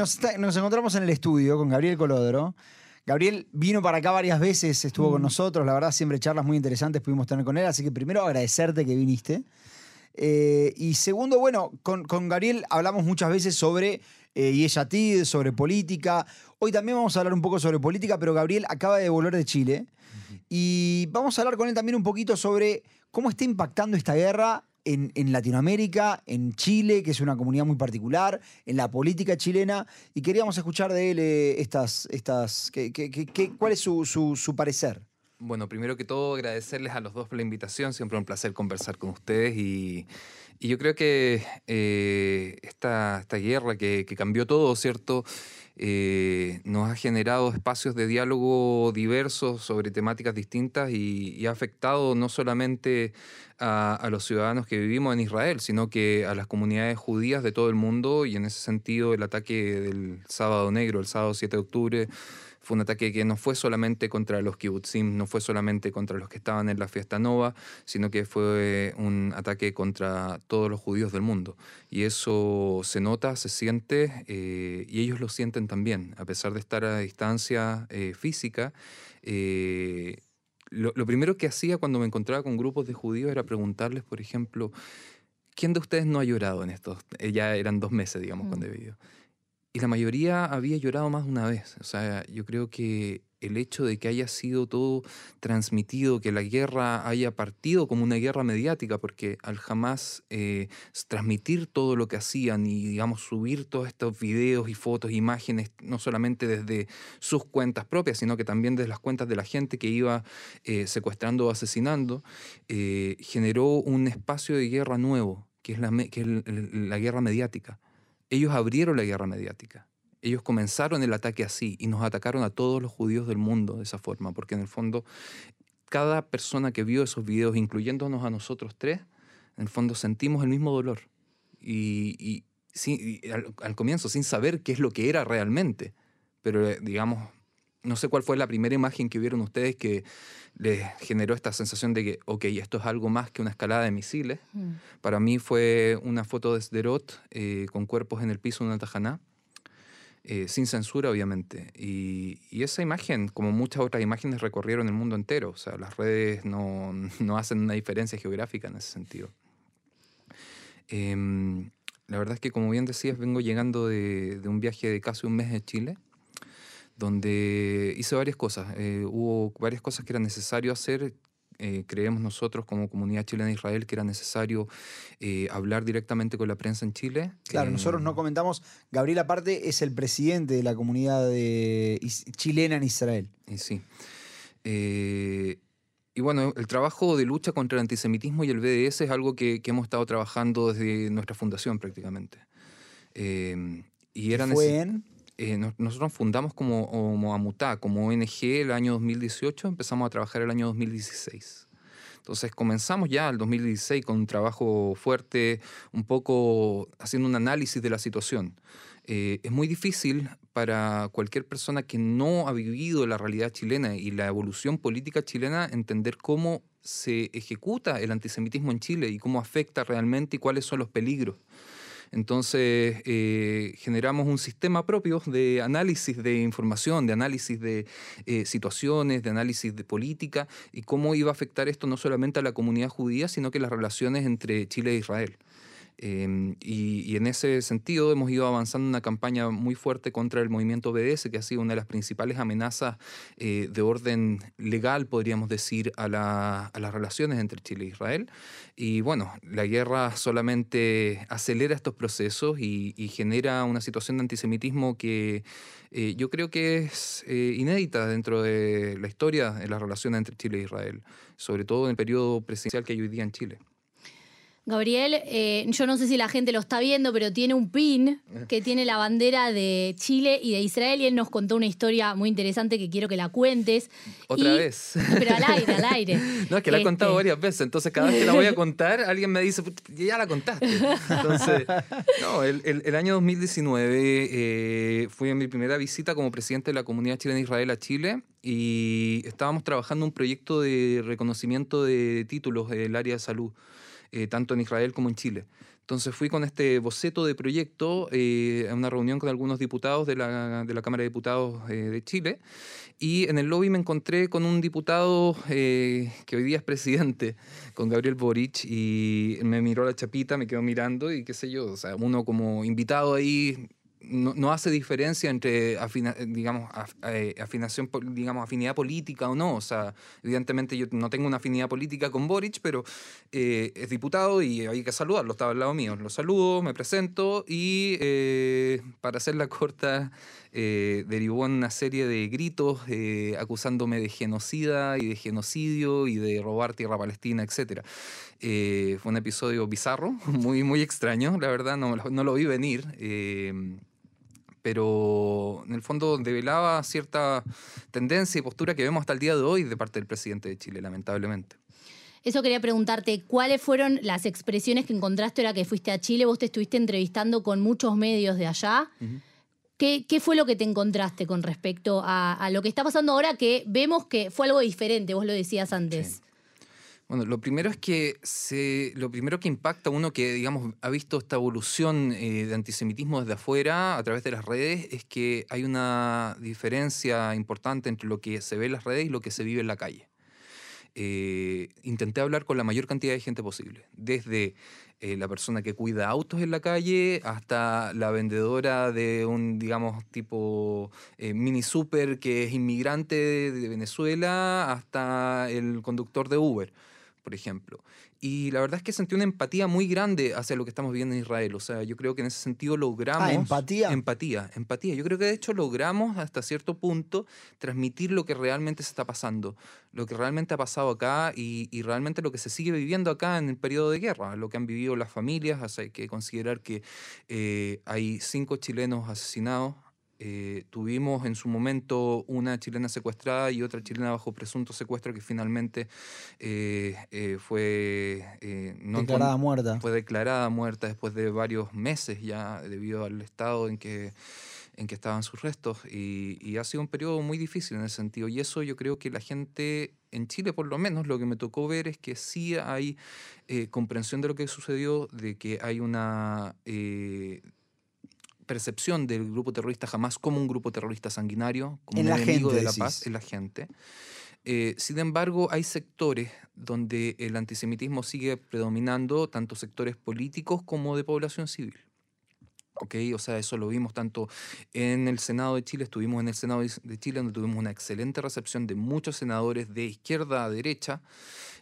nos, nos encontramos en el estudio con Gabriel Colodro. Gabriel vino para acá varias veces, estuvo con nosotros, la verdad siempre charlas muy interesantes pudimos tener con él, así que primero agradecerte que viniste. Eh, y segundo, bueno, con, con, Gabriel hablamos muchas veces sobre eh, Yeshatid, sobre política. Hoy también vamos a hablar un poco sobre política, pero Gabriel acaba de volver de Chile. Y vamos a hablar con él también un poquito sobre cómo está impactando esta guerra en, Latinoamérica, en Chile, que es una comunidad muy particular, en la política chilena, y queríamos escuchar de él eh, estas, estas, cuál es su, su, parecer. Bueno, primero que todo agradecerles a los dos por la invitación, siempre un placer conversar con ustedes y, yo creo que eh, esta, guerra que, que cambió todo, ¿cierto? Eh, nos ha generado espacios de diálogo diversos sobre temáticas distintas y, ha afectado no solamente a, los ciudadanos que vivimos en Israel, sino que a las comunidades judías de todo el mundo y en ese sentido el ataque del sábado negro, el sábado 7 de octubre, fue un ataque que no fue solamente contra los kibbutzim, no fue solamente contra los que estaban en la fiesta nova, sino que fue un ataque contra todos los judíos del mundo. Y eso se nota, se siente, eh, y ellos lo sienten también, a pesar de estar a distancia eh, física. Eh, lo, primero que hacía cuando me encontraba con grupos de judíos era preguntarles, por ejemplo, ¿quién de ustedes no ha llorado en estos? ya eran dos meses, digamos, cuando he vivido. Y la mayoría había llorado más de una vez. O sea, yo creo que el hecho de que haya sido todo transmitido, que la guerra haya partido como una guerra mediática, porque al jamás eh, transmitir todo lo que hacían y, digamos, subir todos estos videos y fotos, imágenes, no solamente desde sus cuentas propias, sino que también desde las cuentas de la gente que iba eh, secuestrando o asesinando, eh, generó un espacio de guerra nuevo, que es la, que es la guerra mediática ellos abrieron la guerra mediática. Ellos comenzaron el ataque así y nos atacaron a todos los judíos del mundo de esa forma, porque en el fondo cada persona que vio esos videos, incluyéndonos a nosotros tres, en el fondo sentimos el mismo dolor. Y, al, comienzo, sin saber qué es lo que era realmente. Pero, eh, digamos, no sé cuál fue la primera imagen que vieron ustedes que les generó esta sensación de que, ok, esto es algo más que una escalada de misiles. Mm. Para mí fue una foto de Sderot eh, con cuerpos en el piso de una tajaná, eh, sin censura, obviamente. Y, esa imagen, como muchas otras imágenes, recorrieron el mundo entero. O sea, las redes no, hacen una diferencia geográfica en ese sentido. Em, la verdad es que, como bien decías, vengo llegando de, de un viaje de casi un mes de Chile donde hice varias cosas. Eh, hubo varias cosas que era necesario hacer. Eh, creemos nosotros como comunidad chilena Israel que era necesario eh, hablar directamente con la prensa en Chile. Claro, nosotros no comentamos, Gabriel aparte es el presidente de la comunidad chilena en Israel. sí. y bueno, el trabajo de lucha contra el antisemitismo y el BDS es algo que, hemos estado trabajando desde nuestra fundación prácticamente. y era ¿Fue en? Eh, nosotros fundamos como, como AMUTA, como ONG el año 2018, empezamos a trabajar el año 2016. Entonces comenzamos ya el 2016 con un trabajo fuerte, un poco haciendo un análisis de la situación. Eh, es muy difícil para cualquier persona que no ha vivido la realidad chilena y la evolución política chilena entender cómo se ejecuta el antisemitismo en Chile y cómo afecta realmente y cuáles son los peligros. Entonces eh, generamos un sistema propio de análisis de información, de análisis de eh, situaciones, de análisis de política y cómo iba a afectar esto no solamente a la comunidad judía, sino que las relaciones entre Chile e Israel. Em, y, en ese sentido hemos ido avanzando una campaña muy fuerte contra el movimiento BDS, que ha sido una de las principales amenazas eh, de orden legal, podríamos decir, a, las relaciones entre Chile e Israel. Y bueno, la guerra solamente acelera estos procesos y, genera una situación de antisemitismo que eh, yo creo que es eh, inédita dentro de la historia de las relaciones entre Chile e Israel, sobre todo en el periodo presidencial que hay hoy día en Chile. Gabriel, eh, yo no sé si la gente lo está viendo, pero tiene un pin que tiene la bandera de Chile y de Israel y él nos contó una historia muy interesante que quiero que la cuentes. Otra vez. Pero al aire, al aire. No, es que la he contado este. varias veces, entonces cada vez que la voy a contar, alguien me dice, ya la contaste. Entonces, no, el, año 2019 eh, fui en mi primera visita como presidente de la comunidad chilena Israel a Chile y estábamos trabajando un proyecto de reconocimiento de títulos del área de salud. Eh, tanto en Israel como en Chile. Entonces fui con este boceto de proyecto eh, a una reunión con algunos diputados de la, de la Cámara de Diputados eh, de Chile y en el lobby me encontré con un diputado que hoy día es presidente, con Gabriel Boric, y me miró la chapita, me quedó mirando y qué sé yo, o sea, uno como invitado ahí no, hace diferencia entre digamos, eh, afinación, digamos, afinidad política o no. O sea, evidentemente yo no tengo una afinidad política con Boric, pero eh, es diputado y hay que saludarlo, estaba al lado mío. Lo saludo, me presento y eh, para hacer la corta, derivó en una serie de gritos acusándome de genocida y de genocidio y de robar tierra palestina, etc. fue un episodio bizarro, muy, muy extraño, la verdad, no, no lo vi venir pero en el fondo develaba cierta tendencia y postura que vemos hasta el día de hoy de parte del presidente de Chile, lamentablemente. Eso quería preguntarte, ¿cuáles fueron las expresiones que encontraste ahora que fuiste a Chile? Vos te estuviste entrevistando con muchos medios de allá. ¿Qué, fue lo que te encontraste con respecto a, lo que está pasando ahora que vemos que fue algo diferente? Vos lo decías antes. Bueno, lo primero es que lo primero que impacta uno que, digamos, ha visto esta evolución eh, de antisemitismo desde afuera a través de las redes es que hay una diferencia importante entre lo que se ve en las redes y lo que se vive en la calle. Eh, intenté hablar con la mayor cantidad de gente posible, desde eh, la persona que cuida autos en la calle hasta la vendedora de un, digamos, tipo mini super que es inmigrante de Venezuela hasta el conductor de Uber por ejemplo. Y la verdad es que sentí una empatía muy grande hacia lo que estamos viviendo en Israel. O sea, yo creo que en ese sentido logramos... Ah, empatía. Empatía, empatía. Yo creo que de hecho logramos hasta cierto punto transmitir lo que realmente se está pasando, lo que realmente ha pasado acá y, y realmente lo que se sigue viviendo acá en el periodo de guerra, lo que han vivido las familias. O sea, hay que considerar que eh, hay cinco chilenos asesinados eh, tuvimos en su momento una chilena secuestrada y otra chilena bajo presunto secuestro que finalmente eh, eh, fue declarada muerta. Fue declarada muerta después de varios meses ya debido al estado en que en que estaban sus restos y, y, ha sido un periodo muy difícil en ese sentido y eso yo creo que la gente en Chile por lo menos lo que me tocó ver es que sí hay comprensión de lo que sucedió, de que hay una percepción del grupo terrorista jamás como un grupo terrorista sanguinario, como un enemigo de la paz en la gente. Eh, sin embargo, hay sectores donde el antisemitismo sigue predominando, tanto sectores políticos como de población civil. ¿ok? O sea, eso lo vimos tanto en el Senado de Chile, estuvimos en el Senado de Chile donde tuvimos una excelente recepción de muchos senadores de izquierda a derecha.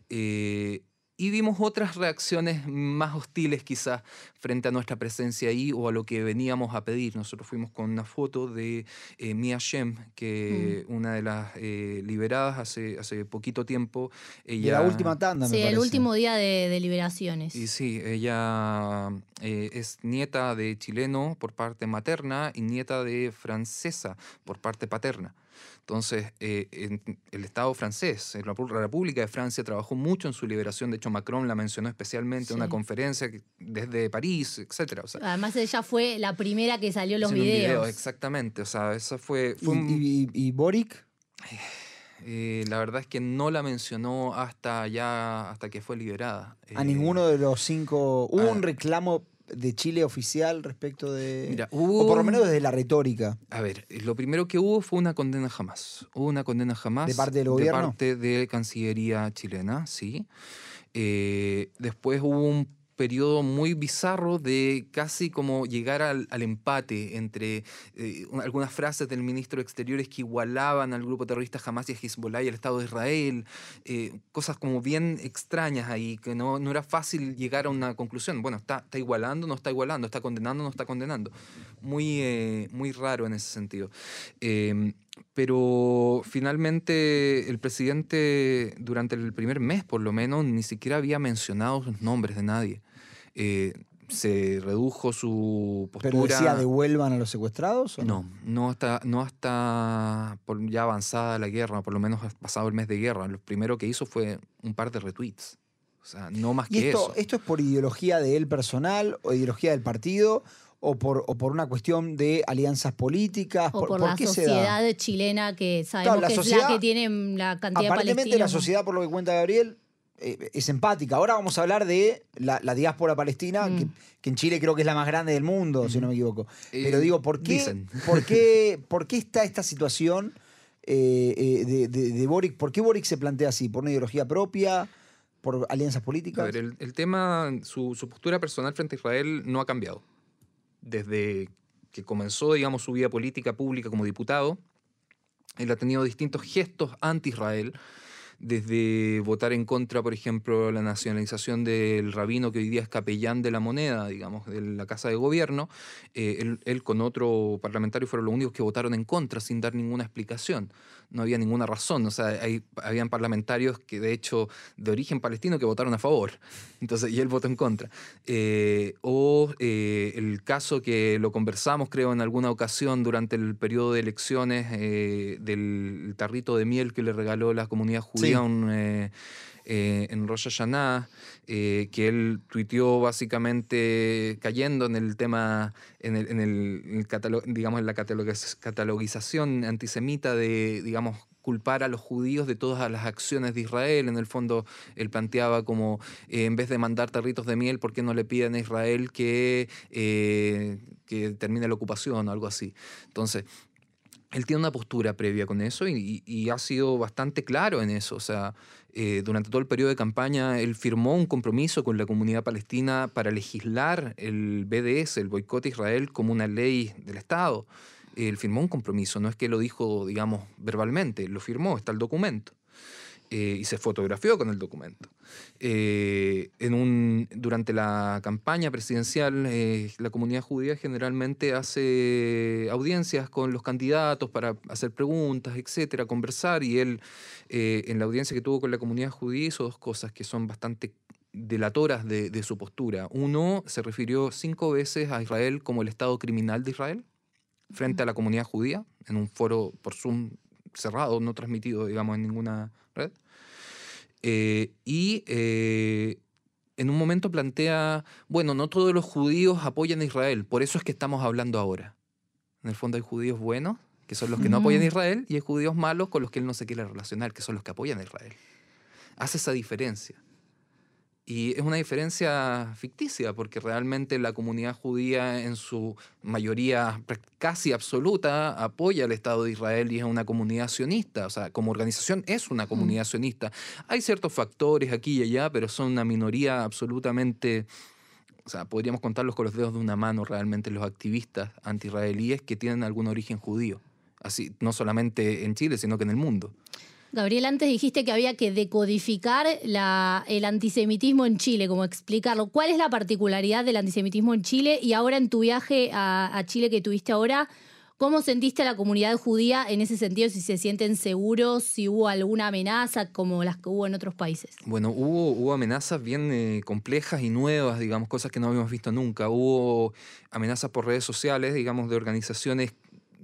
Eh, y vimos otras reacciones más hostiles quizás frente a nuestra presencia ahí o a lo que veníamos a pedir. Nosotros fuimos con una foto de eh, Mia Shem, que mm. una de las eh, liberadas hace, hace poquito tiempo. Ella, la última tanda, Sí, el último día de, liberaciones. Y sí, ella eh, es nieta de chileno por parte materna y nieta de francesa por parte paterna. Entonces, eh, el Estado francés, la República de Francia, trabajó mucho en su liberación. De hecho, Macron la mencionó especialmente en una conferencia desde París, etc. Además, ella fue la primera que salió los videos. exactamente. O sea, esa fue. ¿Y, Boric? Eh, la verdad es que no la mencionó hasta ya, hasta que fue liberada. A ninguno de los cinco. Hubo un reclamo de Chile oficial respecto de... o por lo menos desde la retórica. A ver, lo primero que hubo fue una condena jamás. Hubo una condena jamás. ¿De parte del gobierno? De parte de Cancillería chilena, sí. Eh, después hubo un periodo muy bizarro de casi como llegar al, empate entre eh, algunas frases del ministro de Exteriores que igualaban al grupo terrorista Hamas y a Hezbollah y al Estado de Israel, eh, cosas como bien extrañas ahí, que no, no, era fácil llegar a una conclusión. Bueno, está, está igualando, no está igualando, está condenando, no está condenando. Muy, eh, muy raro en ese sentido. Em, pero finalmente el presidente durante el primer mes por lo menos ni siquiera había mencionado los nombres de nadie. Eh, se redujo su postura. ¿Pero decía devuelvan a los secuestrados? no? no, hasta, no hasta ya avanzada la guerra, por lo menos pasado el mes de guerra. Lo primero que hizo fue un par de retweets. O sea, no más que esto, eso. ¿Esto es por ideología de él personal o ideología del partido? O por, o por, una cuestión de alianzas políticas. O por, la sociedad chilena que sabemos que es la que tiene la cantidad de Aparentemente la sociedad, por lo que cuenta Gabriel, eh, es empática. Ahora vamos a hablar de la, la diáspora palestina, Mm. que, que en Chile creo que es la más grande del mundo, si no me equivoco. Eh, Pero digo, ¿por qué, dicen. ¿por qué, por qué está esta situación eh, eh, de, de- de Boric? ¿Por qué Boric se plantea así? ¿Por una ideología propia? ¿Por alianzas A políticas? ver, el, el tema, su, su postura personal frente a Israel no ha cambiado. Desde que comenzó, digamos, su vida política pública como diputado, él ha tenido distintos gestos anti-Israel, desde votar en contra, por ejemplo, la nacionalización del rabino que hoy día es capellán de la moneda, digamos, de la Casa de Gobierno. Eh, él, él con otro parlamentario fueron los únicos que votaron en contra sin dar ninguna explicación. No había ninguna razón. O sea, hay, habían parlamentarios que, de hecho, de origen palestino que votaron a favor. Entonces, y él votó en contra. Eh, o eh, el caso que lo conversamos, creo, en alguna ocasión durante el periodo de elecciones eh, del tarrito de miel que le regaló la comunidad judía Sí. a un, eh, en Rosh Hashanah, eh, que él tuiteó básicamente cayendo en el tema, en el, digamos, en la catalogiz- catalogización antisemita de, digamos, culpar a los judíos de todas las acciones de Israel. En el fondo, él planteaba como, eh, en vez de mandar tarritos de miel, ¿por qué no le piden a Israel que, eh, que termine la ocupación o algo así? Entonces, él tiene una postura previa con eso y- y ha sido bastante claro en eso. O sea, eh, durante todo el periodo de campaña, él firmó un compromiso con la comunidad palestina para legislar el BDS, el boicot a Israel, como una ley del Estado. Él firmó un compromiso, no es que lo dijo, digamos, verbalmente, lo firmó, está el documento. Eh, y se fotografió con el documento. Eh, en un, durante la campaña presidencial, eh, la comunidad judía generalmente hace audiencias con los candidatos para hacer preguntas, etcétera, conversar. Y él, eh, en la audiencia que tuvo con la comunidad judía, hizo dos cosas que son bastante delatoras de, de su postura. Uno, se refirió cinco veces a Israel como el Estado criminal de Israel frente a la comunidad judía, en un foro por Zoom cerrado, no transmitido, digamos, en ninguna red. Eh, y eh, en un momento plantea, bueno, no todos los judíos apoyan a Israel, por eso es que estamos hablando ahora. En el fondo hay judíos buenos, que son los que no apoyan a. Israel, y hay judíos malos con los que él no se quiere relacionar, que son los que apoyan a Israel. Hace esa diferencia. Y es una diferencia ficticia, porque realmente la comunidad judía en su mayoría casi absoluta apoya al Estado de Israel y es una comunidad sionista. O sea, como organización es una comunidad sionista. Hay ciertos factores aquí y allá, pero son una minoría absolutamente... O sea, podríamos contarlos con los dedos de una mano realmente los activistas anti-israelíes que tienen algún origen judío. Así, no solamente en Chile, sino que en el mundo. Gabriel, antes dijiste que había que decodificar el antisemitismo en Chile, como explicarlo. ¿Cuál es la particularidad del antisemitismo en Chile? Y ahora en tu viaje a, Chile que tuviste ahora, ¿cómo sentiste a la comunidad judía en ese sentido? Si se sienten seguros, si hubo alguna amenaza como las que hubo en otros países. Bueno, hubo, hubo amenazas bien eh, complejas y nuevas, digamos, cosas que no habíamos visto nunca. Hubo amenazas por redes sociales, digamos, de organizaciones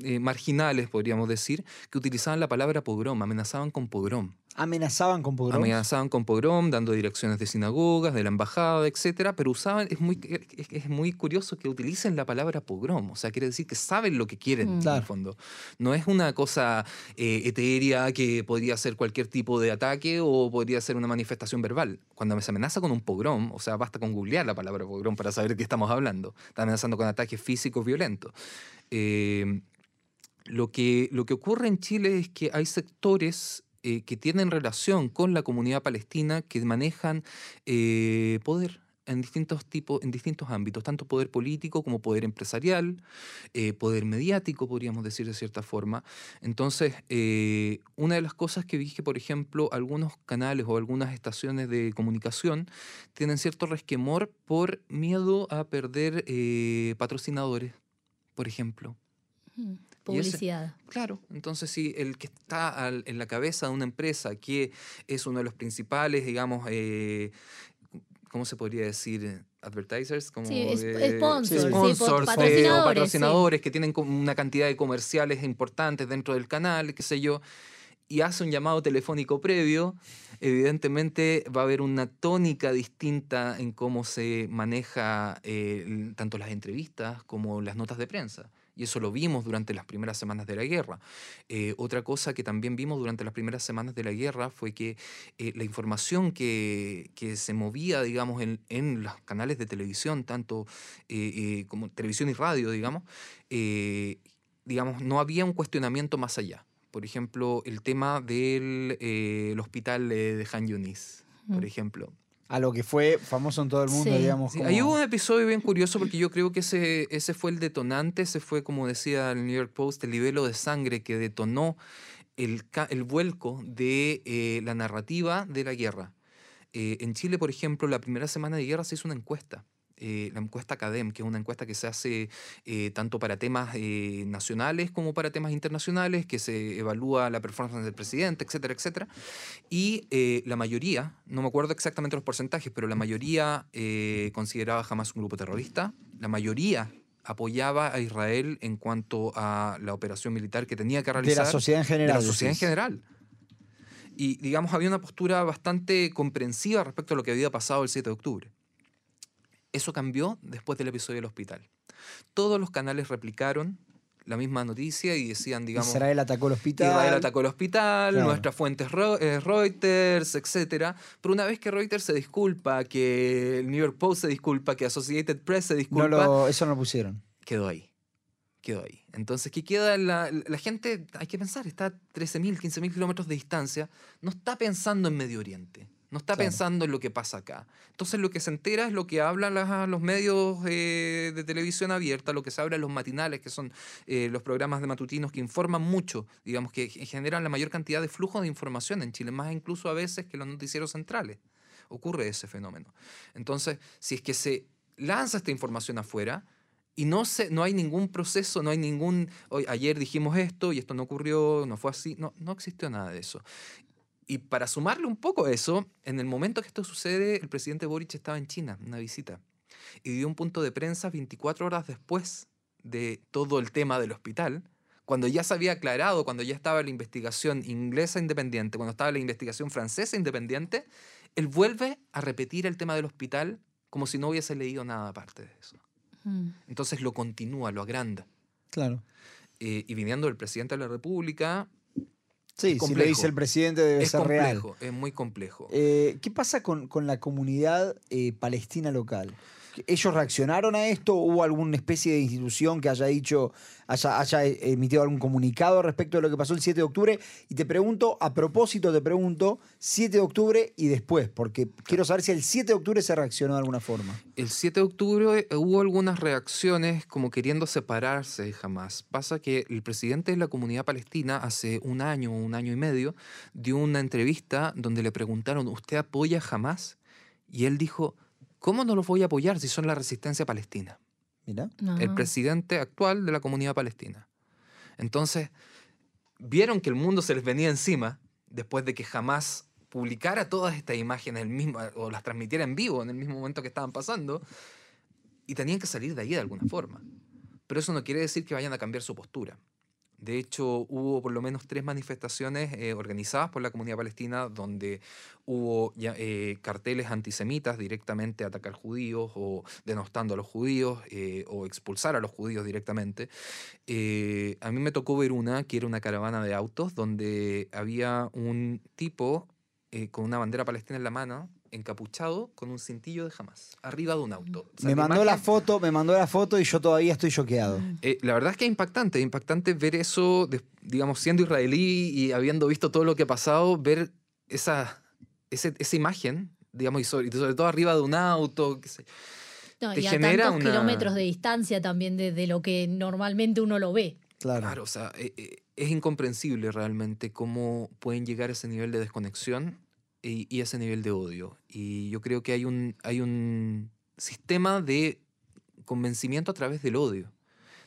eh, marginales, podríamos decir, que utilizaban la palabra pogrom, amenazaban con pogrom. Amenazaban con pogroms. Amenazaban con pogrom, dando direcciones de sinagogas, de la embajada, etcétera, pero usaban, es muy, es, es muy curioso que utilicen la palabra pogrom, o sea, quiere decir que saben lo que quieren, Mm. en el fondo. No es una cosa eh, etérea que podría ser cualquier tipo de ataque o podría ser una manifestación verbal. Cuando se amenaza con un pogrom, o sea, basta con googlear la palabra pogrom para saber de qué estamos hablando. Está amenazando con ataques físicos violentos. Eh, lo que, lo que ocurre en Chile es que hay sectores eh, que tienen relación con la comunidad palestina que manejan eh, poder en distintos tipos, en distintos ámbitos, tanto poder político como poder empresarial, eh, poder mediático, podríamos decir de cierta forma. Entonces, una de las cosas que vi por ejemplo, algunos canales o algunas estaciones de comunicación tienen cierto resquemor por miedo a perder patrocinadores, por ejemplo. Mm, Y ese- Publicidad. Claro, entonces si el que está al- en la cabeza de una empresa que es uno de los principales, digamos, eh, ¿cómo se podría decir? Advertisers, como Sí, de- sponsors, sí, sponsors, po- eh, patrocinadores, o patrocinadores que tienen una cantidad de comerciales importantes dentro del canal, qué sé yo, y hace un llamado telefónico previo, evidentemente va a haber una tónica distinta en cómo se maneja eh, tanto las entrevistas como las notas de prensa. Y eso lo vimos durante las primeras semanas de la guerra. Eh, otra cosa que también vimos durante las primeras semanas de la guerra fue que eh, la información que, que, se movía, digamos, en, en, los canales de televisión, tanto eh, como televisión y radio, digamos, digamos, no había un cuestionamiento más allá. Por ejemplo, el tema del hospital de Han Yunis, por ejemplo a lo que fue famoso en todo el mundo, digamos. Sí, Ahí hubo un episodio bien curioso porque yo creo que ese, ese fue el detonante, ese fue, como decía el New York Post, el libelo de sangre que detonó el, el vuelco de eh, la narrativa de la guerra. Eh, en Chile, por ejemplo, la primera semana de guerra se hizo una encuesta eh, la encuesta CADEM, que es una encuesta que se hace eh, tanto para temas eh, nacionales como para temas internacionales, que se evalúa la performance del presidente, etcétera, etcétera. Y la mayoría, no me acuerdo exactamente los porcentajes, pero la mayoría consideraba jamás un grupo terrorista, la mayoría apoyaba a Israel en cuanto a la operación militar que tenía que realizar. De la sociedad en general. De la sociedad en general. Y digamos, había una postura bastante comprensiva respecto a lo que había pasado el 7 de octubre. Eso cambió después del episodio del hospital. Todos los canales replicaron la misma noticia y decían, digamos... Israel atacó el hospital. Israel atacó el hospital, nuestras fuentes eh, Reuters, etc. Pero una vez que Reuters se disculpa, que el New York Post se disculpa, que Associated Press se disculpa... No eso no lo pusieron. Quedó ahí. Quedó ahí. Entonces, ¿qué queda? La, la gente, hay que pensar, está a 13.000, 15.000 kilómetros de distancia, no está pensando en Medio Oriente. No está pensando en lo que pasa acá. Entonces lo que se entera es lo que hablan los medios eh, de televisión abierta, lo que se habla en los matinales, que son eh, los programas de matutinos que informan mucho, digamos, que generan la mayor cantidad de flujo de información en Chile, más incluso a veces que los noticieros centrales. Ocurre ese fenómeno. Entonces, si es que se lanza esta información afuera, y no, se, no hay ningún proceso, no hay ningún, hoy, ayer dijimos esto y esto no ocurrió, no fue así, no, no existió nada de eso. Y para sumarle un poco a eso, en el momento que esto sucede, el presidente Boric estaba en China, en una visita, y dio un punto de prensa 24 horas después de todo el tema del hospital, cuando ya se había aclarado, cuando ya estaba la investigación inglesa independiente, cuando estaba la investigación francesa independiente, él vuelve a repetir el tema del hospital como si no hubiese leído nada aparte de eso. Mm. Entonces lo continúa, lo agranda. Claro. Eh, y viniendo del presidente de la República, Sí, si lo dice el presidente debe ser complejo, Es muy complejo. Eh, ¿Qué pasa con, la comunidad eh, palestina local? ¿Ellos reaccionaron a esto? ¿Hubo alguna especie de institución que haya dicho, haya, emitido algún comunicado respecto de lo que pasó el 7 de octubre? Y te pregunto, a propósito, te pregunto, 7 de octubre y después, porque quiero saber si el 7 de octubre se reaccionó de alguna forma. El 7 de octubre eh, hubo algunas reacciones como queriendo separarse jamás. Pasa que el presidente de la comunidad palestina hace un año, un año y medio, dio una entrevista donde le preguntaron, ¿usted apoya jamás? Y él dijo, ¿Cómo no los voy a apoyar si son la resistencia palestina? Mira. El presidente actual de la comunidad palestina. Entonces, vieron que el mundo se les venía encima después de que jamás publicara todas estas imágenes el mismo, o las transmitiera en vivo en el mismo momento que estaban pasando, y tenían que salir de ahí de alguna forma. Pero eso no quiere decir que vayan a cambiar su postura. De hecho, hubo por lo menos tres manifestaciones eh, organizadas por la comunidad palestina donde hubo eh, carteles antisemitas directamente atacar judíos o denostando a los judíos eh, o expulsar a los judíos directamente. a mí me tocó ver una que era una caravana de autos donde había un tipo con una bandera palestina en la mano encapuchado con un cintillo de jamás, arriba de un auto. me mandó la foto, me mandó la foto y yo todavía estoy choqueado. Eh, la verdad es que es impactante, impactante ver eso, digamos, siendo israelí y habiendo visto todo lo que ha pasado, ver esa, esa imagen, digamos, y sobre, todo arriba de un auto, que se, te y a tantos kilómetros de distancia también de, lo que normalmente uno lo ve. Claro. claro o sea, eh, eh, es incomprensible realmente cómo pueden llegar a ese nivel de desconexión y, ese nivel de odio. Y yo creo que hay un, hay un sistema de convencimiento a través del odio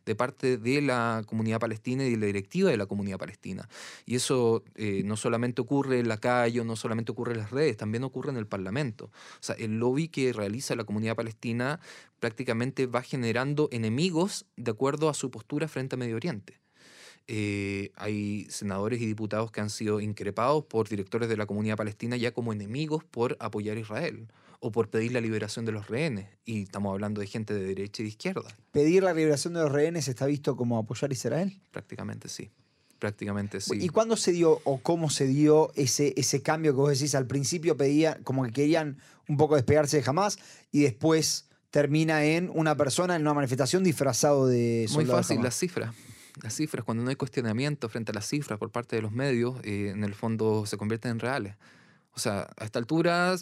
de parte de la comunidad palestina y de la directiva de la comunidad palestina. Y eso eh, no solamente ocurre en la calle, no solamente ocurre en las redes, también ocurre en el Parlamento. O sea, el lobby que realiza la comunidad palestina prácticamente va generando enemigos de acuerdo a su postura frente a Medio Oriente. Eh, hay senadores y diputados que han sido increpados por directores de la comunidad palestina ya como enemigos por apoyar a Israel o por pedir la liberación de los rehenes. Y estamos hablando de gente de derecha y de izquierda. ¿Pedir la liberación de los rehenes está visto como apoyar a Israel? Prácticamente sí. Prácticamente sí. ¿Y cuándo se dio o cómo se dio ese, ese cambio que vos decís? Al principio pedía, como que querían un poco despegarse de Hamas y después termina en una persona en una manifestación disfrazado de Muy fácil, las cifras. Las cifras, cuando no hay cuestionamiento frente a las cifras por parte de los medios, eh, en el fondo se convierten en reales. O sea, a esta altura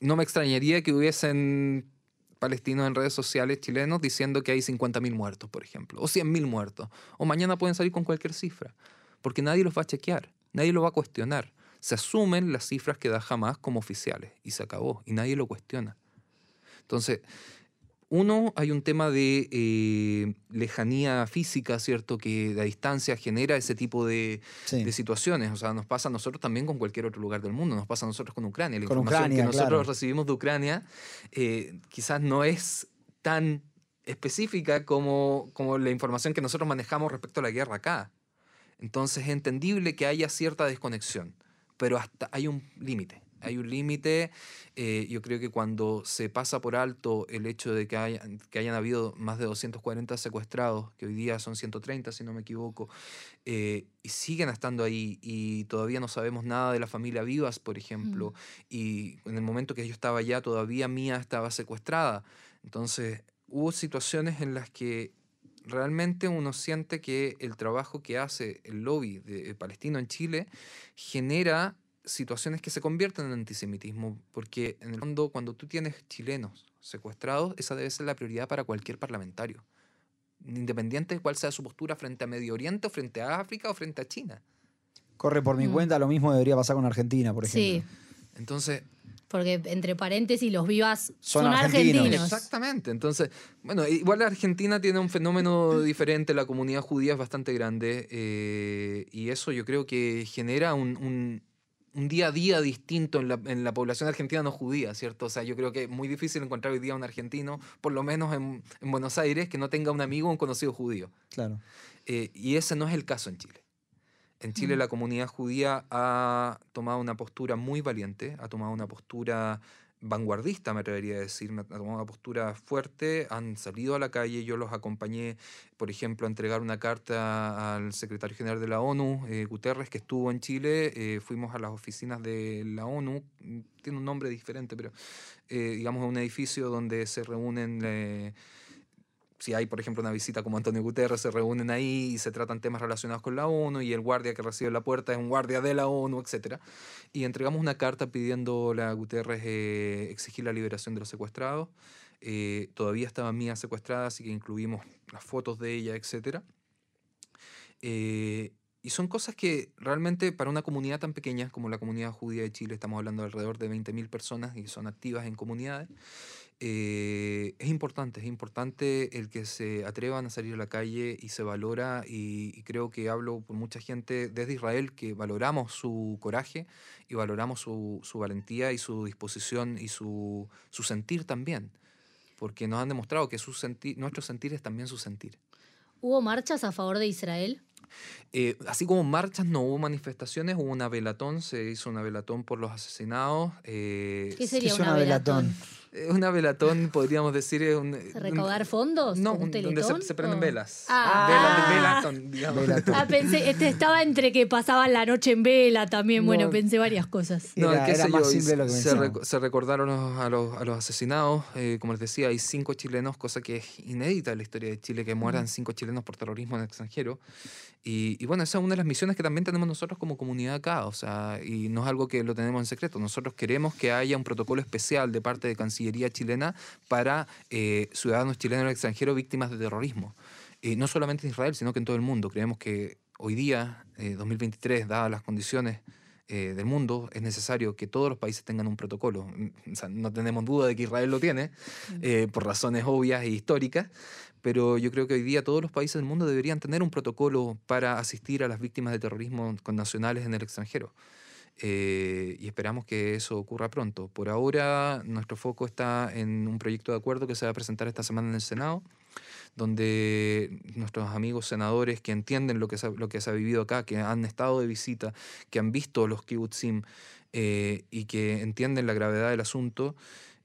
no me extrañaría que hubiesen palestinos en redes sociales chilenos diciendo que hay 50.000 muertos, por ejemplo, o 100.000 muertos. O mañana pueden salir con cualquier cifra, porque nadie los va a chequear, nadie lo va a cuestionar. Se asumen las cifras que da jamás como oficiales y se acabó, y nadie lo cuestiona. Entonces, uno, hay un tema de eh, lejanía física, ¿cierto? Que la distancia genera ese tipo de, situaciones. O sea, nos pasa a nosotros también con cualquier otro lugar del mundo. Nos pasa a nosotros con Ucrania. La información que nosotros recibimos de Ucrania eh, quizás no es tan específica como, como la información que nosotros manejamos respecto a la guerra acá. Entonces es entendible que haya cierta desconexión, pero hasta hay un límite hay un límite. Eh, yo creo que cuando se pasa por alto el hecho de que, hayan, que hayan habido más de 240 secuestrados, que hoy día son 130 si no me equivoco, eh, y siguen estando ahí y todavía no sabemos nada de la familia Vivas, por ejemplo, y en el momento que yo estaba allá todavía Mía estaba secuestrada. Entonces hubo situaciones en las que realmente uno siente que el trabajo que hace el lobby de, palestino en Chile genera situaciones que se convierten en antisemitismo, porque en el fondo cuando tú tienes chilenos secuestrados, esa debe ser la prioridad para cualquier parlamentario, independiente de cuál sea su postura frente a Medio Oriente, o frente a África o frente a China. Corre por mi mm. cuenta, lo mismo debería pasar con Argentina, por ejemplo. Sí. Entonces, porque entre paréntesis los vivas son, argentinos. Exactamente. Entonces, bueno, igual Argentina tiene un fenómeno diferente, la comunidad judía es bastante grande eh, y eso yo creo que genera un, un día a día distinto en la, en la, población argentina no judía, ¿cierto? O sea, yo creo que es muy difícil encontrar hoy día un argentino, por lo menos en, en Buenos Aires, que no tenga un amigo o un conocido judío. Claro. Eh, y ese no es el caso en Chile. En Chile mm. la comunidad judía ha tomado una postura muy valiente, ha tomado una postura vanguardista, me atrevería a decir, ha tomado una postura fuerte, han salido a la calle, yo los acompañé, por ejemplo, a entregar una carta al secretario general de la ONU, eh, Guterres, que estuvo en Chile, eh, fuimos a las oficinas de la ONU, tiene un nombre diferente, pero eh, digamos un edificio donde se reúnen si hay, por ejemplo, una visita como Antonio Guterres, se reúnen ahí y se tratan temas relacionados con la ONU y el guardia que recibe la puerta es un guardia de la ONU, etc. Y entregamos una carta pidiendo a Guterres eh, exigir la liberación de los secuestrados. Eh, todavía estaba Mía secuestrada, así que incluimos las fotos de ella, etc. Eh, y son cosas que realmente para una comunidad tan pequeña como la comunidad judía de Chile, estamos hablando de alrededor de 20.000 personas y son activas en comunidades, eh, es importante, es importante el que se atrevan a salir a la calle y se valora y, creo que hablo por mucha gente desde Israel que valoramos su coraje y valoramos su, valentía y su disposición y su, sentir también, porque nos han demostrado que su sentir, nuestro sentir es también su sentir. ¿Hubo marchas a favor de Israel? Eh, así como marchas, no hubo manifestaciones, hubo una velatón, se hizo una velatón por los asesinados. Eh, ¿Qué sería una, velatón? Una velatón, podríamos decir. Es un, ¿Recaudar fondos? No, donde se, prenden velas. Ah, velatón, digamos. Ah, pensé, este estaba entre que pasaban la noche en vela también. Bueno, pensé varias cosas. No, era, era más simple lo que se, se recordaron a los, a los asesinados. Eh, como les decía, hay cinco chilenos, cosa que es inédita en la historia de Chile, que mueran cinco chilenos por terrorismo en el extranjero. Y, y, bueno, esa es una de las misiones que también tenemos nosotros como comunidad acá. O sea, y no es algo que lo tenemos en secreto. Nosotros queremos que haya un protocolo especial de parte de Cancillería chilena para eh, ciudadanos chilenos en el extranjero víctimas de terrorismo. Eh, no solamente en Israel, sino que en todo el mundo. Creemos que hoy día, 2023, eh, dadas las condiciones del mundo, es necesario que todos los países tengan un protocolo. Mm, no tenemos duda de que Israel lo tiene, por razones obvias e históricas, pero yo creo que hoy día todos los países del mundo deberían tener un protocolo para asistir a las víctimas de terrorismo con nacionales en el extranjero. Eh, y esperamos que eso ocurra pronto. Por ahora, nuestro foco está en un proyecto de acuerdo que se va a presentar esta semana en el Senado, donde nuestros amigos senadores que entienden lo que, se, lo que se ha vivido acá, que han estado de visita, que han visto los kibbutzim eh, y que entienden la gravedad del asunto,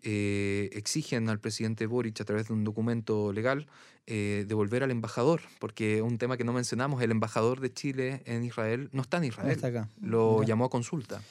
eh, exigen al presidente Boric a través de un documento legal eh, devolver al embajador, porque un tema que no mencionamos, el embajador de Chile en Israel no está en Israel, está acá. lo llamó a consulta.